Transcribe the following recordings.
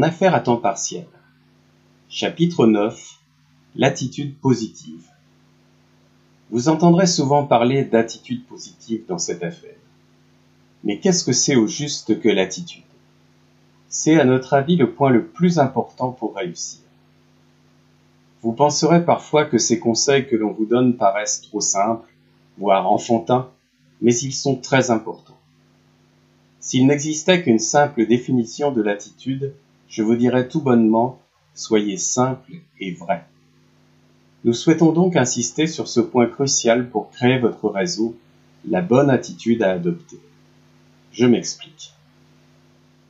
En affaires à temps partiel. Chapitre 9. L'attitude positive. Vous entendrez souvent parler d'attitude positive dans cette affaire. Mais qu'est-ce que c'est au juste que l'attitude? C'est à notre avis le point le plus important pour réussir. Vous penserez parfois que ces conseils que l'on vous donne paraissent trop simples, voire enfantins, mais ils sont très importants. S'il n'existait qu'une simple définition de l'attitude, je vous dirais tout bonnement, soyez simple et vrai. Nous souhaitons donc insister sur ce point crucial pour créer votre réseau, la bonne attitude à adopter. Je m'explique.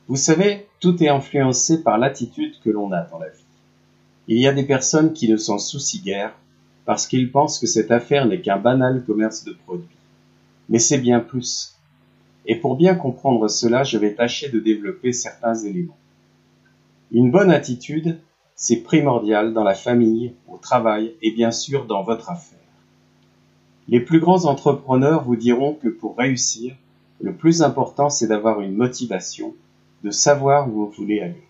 Vous savez, tout est influencé par l'attitude que l'on a dans la vie. Il y a des personnes qui ne s'en soucient guère parce qu'ils pensent que cette affaire n'est qu'un banal commerce de produits. Mais c'est bien plus. Et pour bien comprendre cela, je vais tâcher de développer certains éléments. Une bonne attitude, c'est primordial dans la famille, au travail et bien sûr dans votre affaire. Les plus grands entrepreneurs vous diront que pour réussir, le plus important c'est d'avoir une motivation, de savoir où vous voulez aller.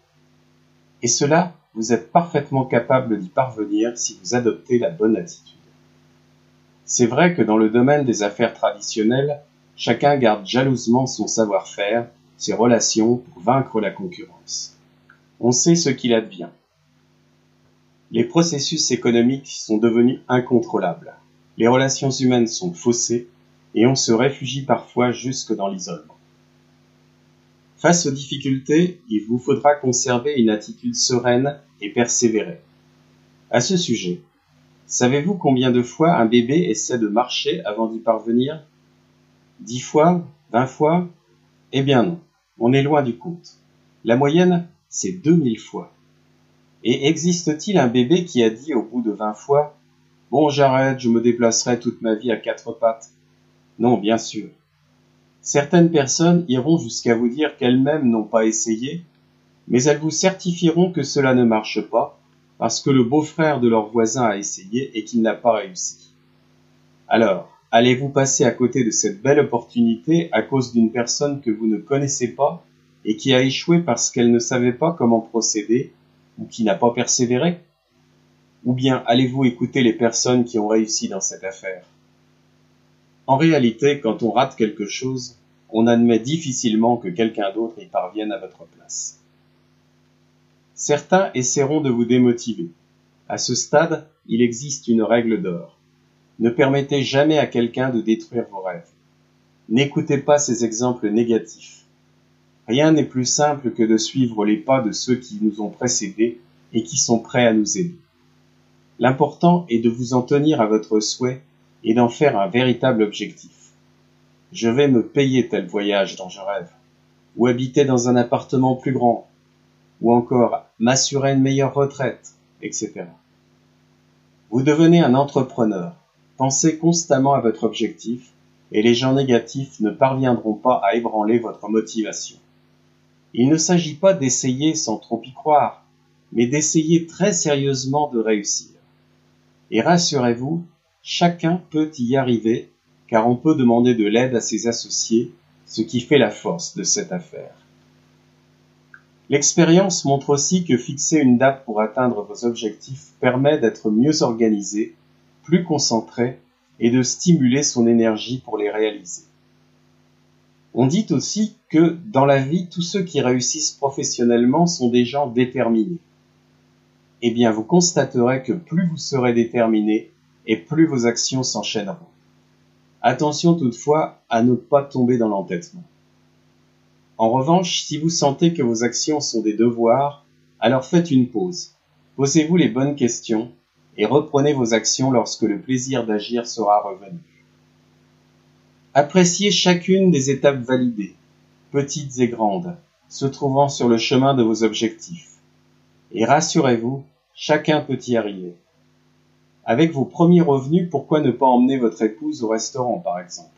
Et cela, vous êtes parfaitement capable d'y parvenir si vous adoptez la bonne attitude. C'est vrai que dans le domaine des affaires traditionnelles, chacun garde jalousement son savoir-faire, ses relations pour vaincre la concurrence. On sait ce qu'il advient. Les processus économiques sont devenus incontrôlables. Les relations humaines sont faussées et on se réfugie parfois jusque dans l'isolement. Face aux difficultés, il vous faudra conserver une attitude sereine et persévérer. À ce sujet, savez-vous combien de fois un bébé essaie de marcher avant d'y parvenir? Dix fois? Vingt fois? Eh bien non, on est loin du compte. La moyenne, c'est deux mille fois. Et existe-t-il un bébé qui a dit au bout de vingt fois Bon, j'arrête, je me déplacerai toute ma vie à quatre pattes Non, bien sûr. Certaines personnes iront jusqu'à vous dire qu'elles-mêmes n'ont pas essayé, mais elles vous certifieront que cela ne marche pas, parce que le beau-frère de leur voisin a essayé et qu'il n'a pas réussi. Alors, allez-vous passer à côté de cette belle opportunité à cause d'une personne que vous ne connaissez pas et qui a échoué parce qu'elle ne savait pas comment procéder ou qui n'a pas persévéré Ou bien allez-vous écouter les personnes qui ont réussi dans cette affaire? En réalité, quand on rate quelque chose, on admet difficilement que quelqu'un d'autre y parvienne à votre place. Certains essaieront de vous démotiver. À ce stade, il existe une règle d'or. Ne permettez jamais à quelqu'un de détruire vos rêves. N'écoutez pas ces exemples négatifs. Rien n'est plus simple que de suivre les pas de ceux qui nous ont précédés et qui sont prêts à nous aider. L'important est de vous en tenir à votre souhait et d'en faire un véritable objectif. Je vais me payer tel voyage dont je rêve, ou habiter dans un appartement plus grand, ou encore m'assurer une meilleure retraite, etc. Vous devenez un entrepreneur, pensez constamment à votre objectif, et les gens négatifs ne parviendront pas à ébranler votre motivation. Il ne s'agit pas d'essayer sans trop y croire, mais d'essayer très sérieusement de réussir. Et rassurez-vous, Chacun peut y arriver, car on peut demander de l'aide à ses associés, ce qui fait la force de cette affaire. L'expérience montre aussi que fixer une date pour atteindre vos objectifs permet d'être mieux organisé, plus concentré et de stimuler son énergie pour les réaliser. On dit aussi que dans la vie, tous ceux qui réussissent professionnellement sont des gens déterminés. Eh bien, vous constaterez que plus vous serez déterminé, et plus vos actions s'enchaîneront. Attention toutefois à ne pas tomber dans l'entêtement. En revanche, si vous sentez que vos actions sont des devoirs, alors faites une pause. Posez-vous les bonnes questions et reprenez vos actions lorsque le plaisir d'agir sera revenu. Appréciez chacune des étapes validées, petites et grandes, se trouvant sur le chemin de vos objectifs. Et rassurez-vous, chacun peut y arriver. Avec vos premiers revenus, pourquoi ne pas emmener votre épouse au restaurant, par exemple?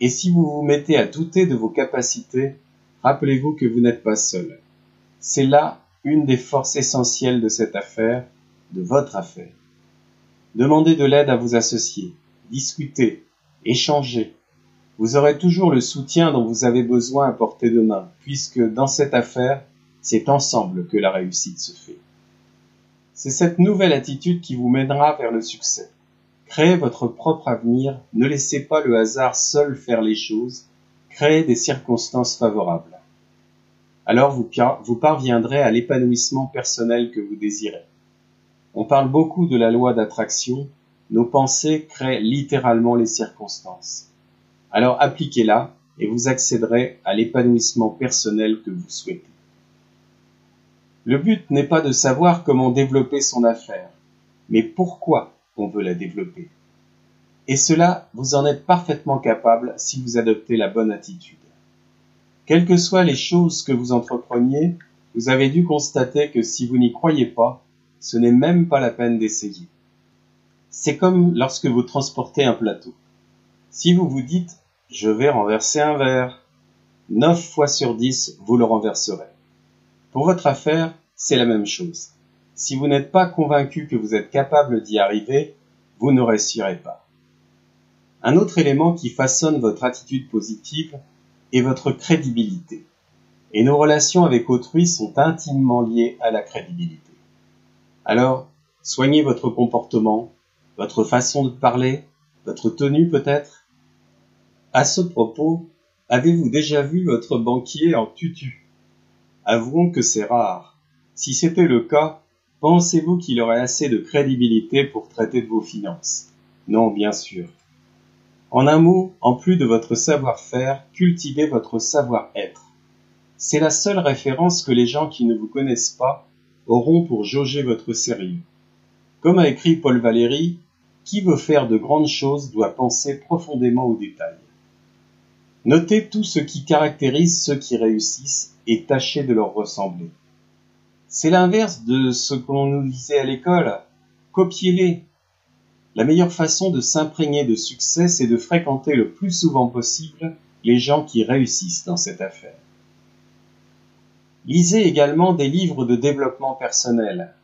Et si vous vous mettez à douter de vos capacités, rappelez-vous que vous n'êtes pas seul. C'est là une des forces essentielles de cette affaire, de votre affaire. Demandez de l'aide à vos associés, discutez, échangez. Vous aurez toujours le soutien dont vous avez besoin à portée de main, puisque dans cette affaire, C'est ensemble que la réussite se fait. C'est cette nouvelle attitude qui vous mènera vers le succès. Créez votre propre avenir, ne laissez pas le hasard seul faire les choses, créez des circonstances favorables. Alors vous, vous parviendrez à l'épanouissement personnel que vous désirez. On parle beaucoup de la loi d'attraction, nos pensées créent littéralement les circonstances. Alors appliquez-la et vous accéderez à l'épanouissement personnel que vous souhaitez. Le but n'est pas de savoir comment développer son affaire, mais pourquoi on veut la développer. Et cela, vous en êtes parfaitement capable si vous adoptez la bonne attitude. Quelles que soient les choses que vous entrepreniez, vous avez dû constater que si vous n'y croyez pas, ce n'est même pas la peine d'essayer. C'est comme lorsque vous transportez un plateau. Si vous vous dites je vais renverser un verre, neuf fois sur dix vous le renverserez. Pour votre affaire, c'est la même chose. Si vous n'êtes pas convaincu que vous êtes capable d'y arriver, vous ne réussirez pas. Un autre élément qui façonne votre attitude positive est votre crédibilité. Et nos relations avec autrui sont intimement liées à la crédibilité. Alors, soignez votre comportement, votre façon de parler, votre tenue peut-être? À ce propos, avez-vous déjà vu votre banquier en tutu? Avouons que c'est rare. Si c'était le cas, pensez-vous qu'il aurait assez de crédibilité pour traiter de vos finances? Non, bien sûr. En un mot, en plus de votre savoir-faire, cultivez votre savoir-être. C'est la seule référence que les gens qui ne vous connaissent pas auront pour jauger votre sérieux. Comme a écrit Paul Valéry, qui veut faire de grandes choses doit penser profondément aux détails. Notez tout ce qui caractérise ceux qui réussissent et tâchez de leur ressembler. C'est l'inverse de ce que l'on nous disait à l'école. Copiez-les. La meilleure façon de s'imprégner de succès, c'est de fréquenter le plus souvent possible les gens qui réussissent dans cette affaire. Lisez également des livres de développement personnel.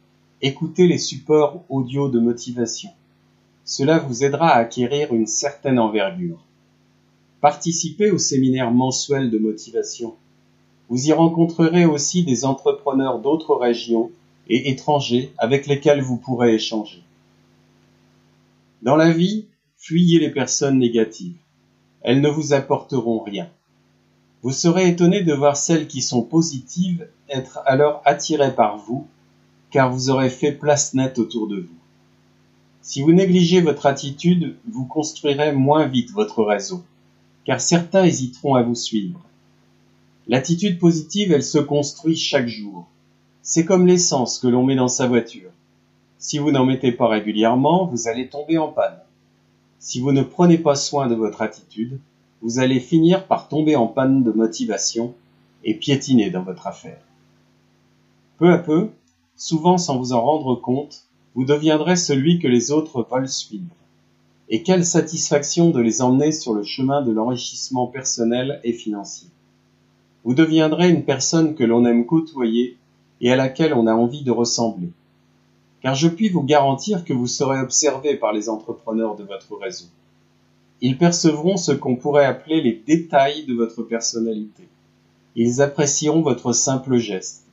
Écoutez les supports audio de motivation. Cela vous aidera à acquérir une certaine envergure. Participez au séminaire mensuel de motivation. Vous y rencontrerez aussi des entrepreneurs d'autres régions et étrangers avec lesquels vous pourrez échanger. Dans la vie, fuyez les personnes négatives. Elles ne vous apporteront rien. Vous serez étonné de voir celles qui sont positives être alors attirées par vous, car vous aurez fait place nette autour de vous. Si vous négligez votre attitude, vous construirez moins vite votre réseau, car certains hésiteront à vous suivre. L'attitude positive, elle se construit chaque jour. C'est comme l'essence que l'on met dans sa voiture. Si vous n'en mettez pas régulièrement, vous allez tomber en panne. Si vous ne prenez pas soin de votre attitude, vous allez finir par tomber en panne de motivation et piétiner dans votre affaire. Peu à peu, souvent sans vous en rendre compte, vous deviendrez celui que les autres veulent suivre. Et quelle satisfaction de les emmener sur le chemin de l'enrichissement personnel et financier. Vous deviendrez une personne que l'on aime côtoyer et à laquelle on a envie de ressembler. Car je puis vous garantir que vous serez observé par les entrepreneurs de votre réseau. Ils percevront ce qu'on pourrait appeler les détails de votre personnalité. Ils apprécieront votre simple geste.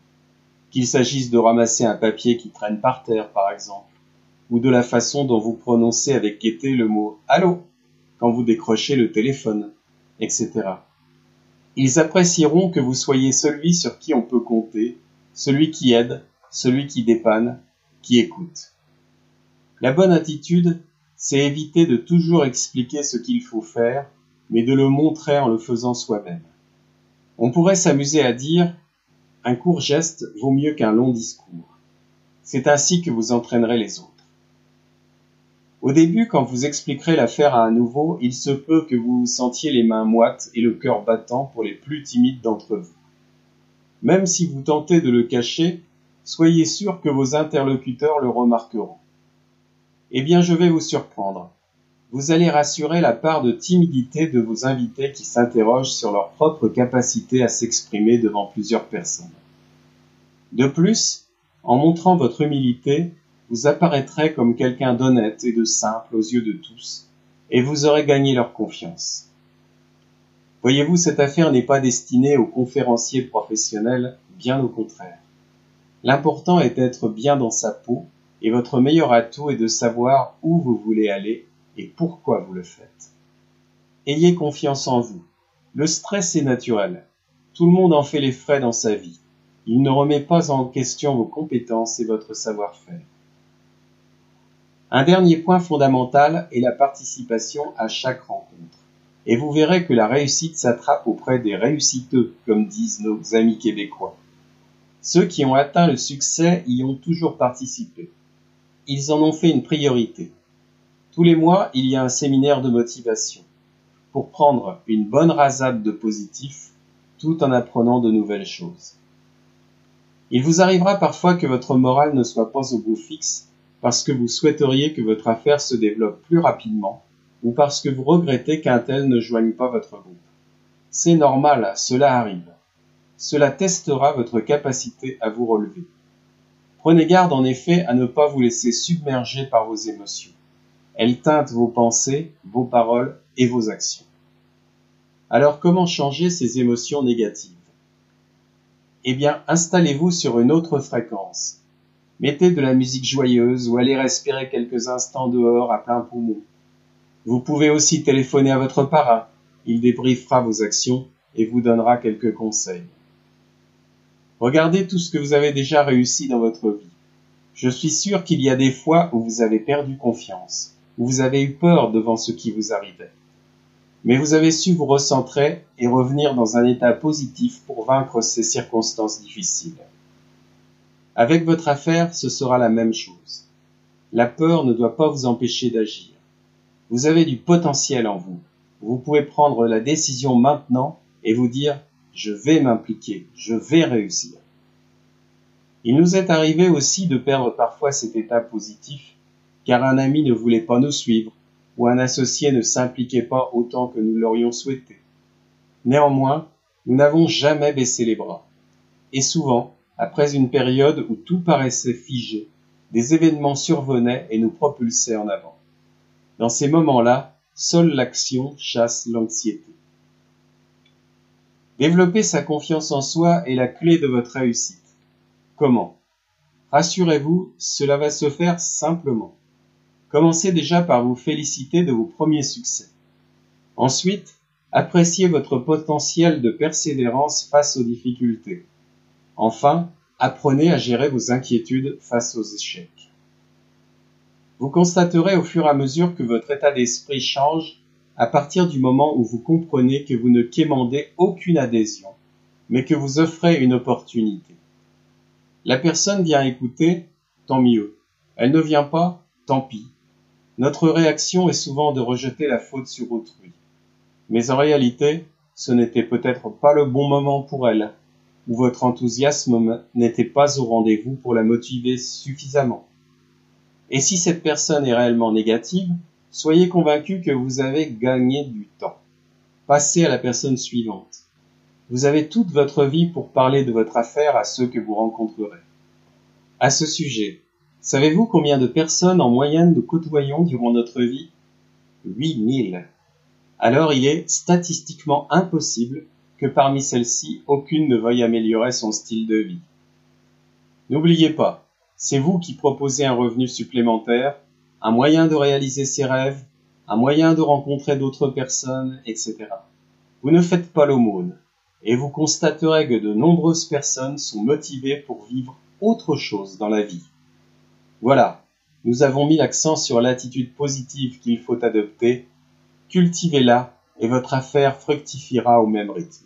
Qu'il s'agisse de ramasser un papier qui traîne par terre, par exemple, ou de la façon dont vous prononcez avec gaieté le mot Allô quand vous décrochez le téléphone, etc. Ils apprécieront que vous soyez celui sur qui on peut compter, celui qui aide, celui qui dépanne, qui écoute. La bonne attitude, c'est éviter de toujours expliquer ce qu'il faut faire, mais de le montrer en le faisant soi-même. On pourrait s'amuser à dire un court geste vaut mieux qu'un long discours. C'est ainsi que vous entraînerez les autres. Au début, quand vous expliquerez l'affaire à un nouveau, il se peut que vous sentiez les mains moites et le cœur battant pour les plus timides d'entre vous. Même si vous tentez de le cacher, soyez sûr que vos interlocuteurs le remarqueront. Eh bien, je vais vous surprendre. Vous allez rassurer la part de timidité de vos invités qui s'interrogent sur leur propre capacité à s'exprimer devant plusieurs personnes. De plus, en montrant votre humilité, vous apparaîtrez comme quelqu'un d'honnête et de simple aux yeux de tous, et vous aurez gagné leur confiance. Voyez-vous, cette affaire n'est pas destinée aux conférenciers professionnels, bien au contraire. L'important est d'être bien dans sa peau, et votre meilleur atout est de savoir où vous voulez aller et pourquoi vous le faites? Ayez confiance en vous. Le stress est naturel. Tout le monde en fait les frais dans sa vie. Il ne remet pas en question vos compétences et votre savoir-faire. Un dernier point fondamental est la participation à chaque rencontre. Et vous verrez que la réussite s'attrape auprès des réussiteux, comme disent nos amis québécois. Ceux qui ont atteint le succès y ont toujours participé. Ils en ont fait une priorité. Tous les mois, il y a un séminaire de motivation pour prendre une bonne rasade de positif tout en apprenant de nouvelles choses. Il vous arrivera parfois que votre morale ne soit pas au bout fixe parce que vous souhaiteriez que votre affaire se développe plus rapidement ou parce que vous regrettez qu'un tel ne joigne pas votre groupe. C'est normal, cela arrive. Cela testera votre capacité à vous relever. Prenez garde en effet à ne pas vous laisser submerger par vos émotions. Elles teintent vos pensées, vos paroles et vos actions. Alors comment changer ces émotions négatives? Eh bien, installez-vous sur une autre fréquence. Mettez de la musique joyeuse ou allez respirer quelques instants dehors à plein poumon. Vous pouvez aussi téléphoner à votre parrain. Il débriefera vos actions et vous donnera quelques conseils. Regardez tout ce que vous avez déjà réussi dans votre vie. Je suis sûr qu'il y a des fois où vous avez perdu confiance, vous avez eu peur devant ce qui vous arrivait mais vous avez su vous recentrer et revenir dans un état positif pour vaincre ces circonstances difficiles. Avec votre affaire, ce sera la même chose. La peur ne doit pas vous empêcher d'agir. Vous avez du potentiel en vous. Vous pouvez prendre la décision maintenant et vous dire je vais m'impliquer, je vais réussir. Il nous est arrivé aussi de perdre parfois cet état positif car un ami ne voulait pas nous suivre ou un associé ne s'impliquait pas autant que nous l'aurions souhaité. Néanmoins, nous n'avons jamais baissé les bras. Et souvent, après une période où tout paraissait figé, des événements survenaient et nous propulsaient en avant. Dans ces moments-là, seule l'action chasse l'anxiété. Développer sa confiance en soi est la clé de votre réussite. Comment? Rassurez-vous, cela va se faire simplement. Commencez déjà par vous féliciter de vos premiers succès. Ensuite, appréciez votre potentiel de persévérance face aux difficultés. Enfin, apprenez à gérer vos inquiétudes face aux échecs. Vous constaterez au fur et à mesure que votre état d'esprit change à partir du moment où vous comprenez que vous ne quémandez aucune adhésion, mais que vous offrez une opportunité. La personne vient écouter, tant mieux. Elle ne vient pas, tant pis. Notre réaction est souvent de rejeter la faute sur autrui. Mais en réalité, ce n'était peut-être pas le bon moment pour elle, ou votre enthousiasme n'était pas au rendez-vous pour la motiver suffisamment. Et si cette personne est réellement négative, soyez convaincu que vous avez gagné du temps. Passez à la personne suivante. Vous avez toute votre vie pour parler de votre affaire à ceux que vous rencontrerez. À ce sujet, Savez-vous combien de personnes en moyenne nous côtoyons durant notre vie? 8000. Alors il est statistiquement impossible que parmi celles-ci, aucune ne veuille améliorer son style de vie. N'oubliez pas, c'est vous qui proposez un revenu supplémentaire, un moyen de réaliser ses rêves, un moyen de rencontrer d'autres personnes, etc. Vous ne faites pas l'aumône, et vous constaterez que de nombreuses personnes sont motivées pour vivre autre chose dans la vie. Voilà, nous avons mis l'accent sur l'attitude positive qu'il faut adopter. Cultivez-la et votre affaire fructifiera au même rythme.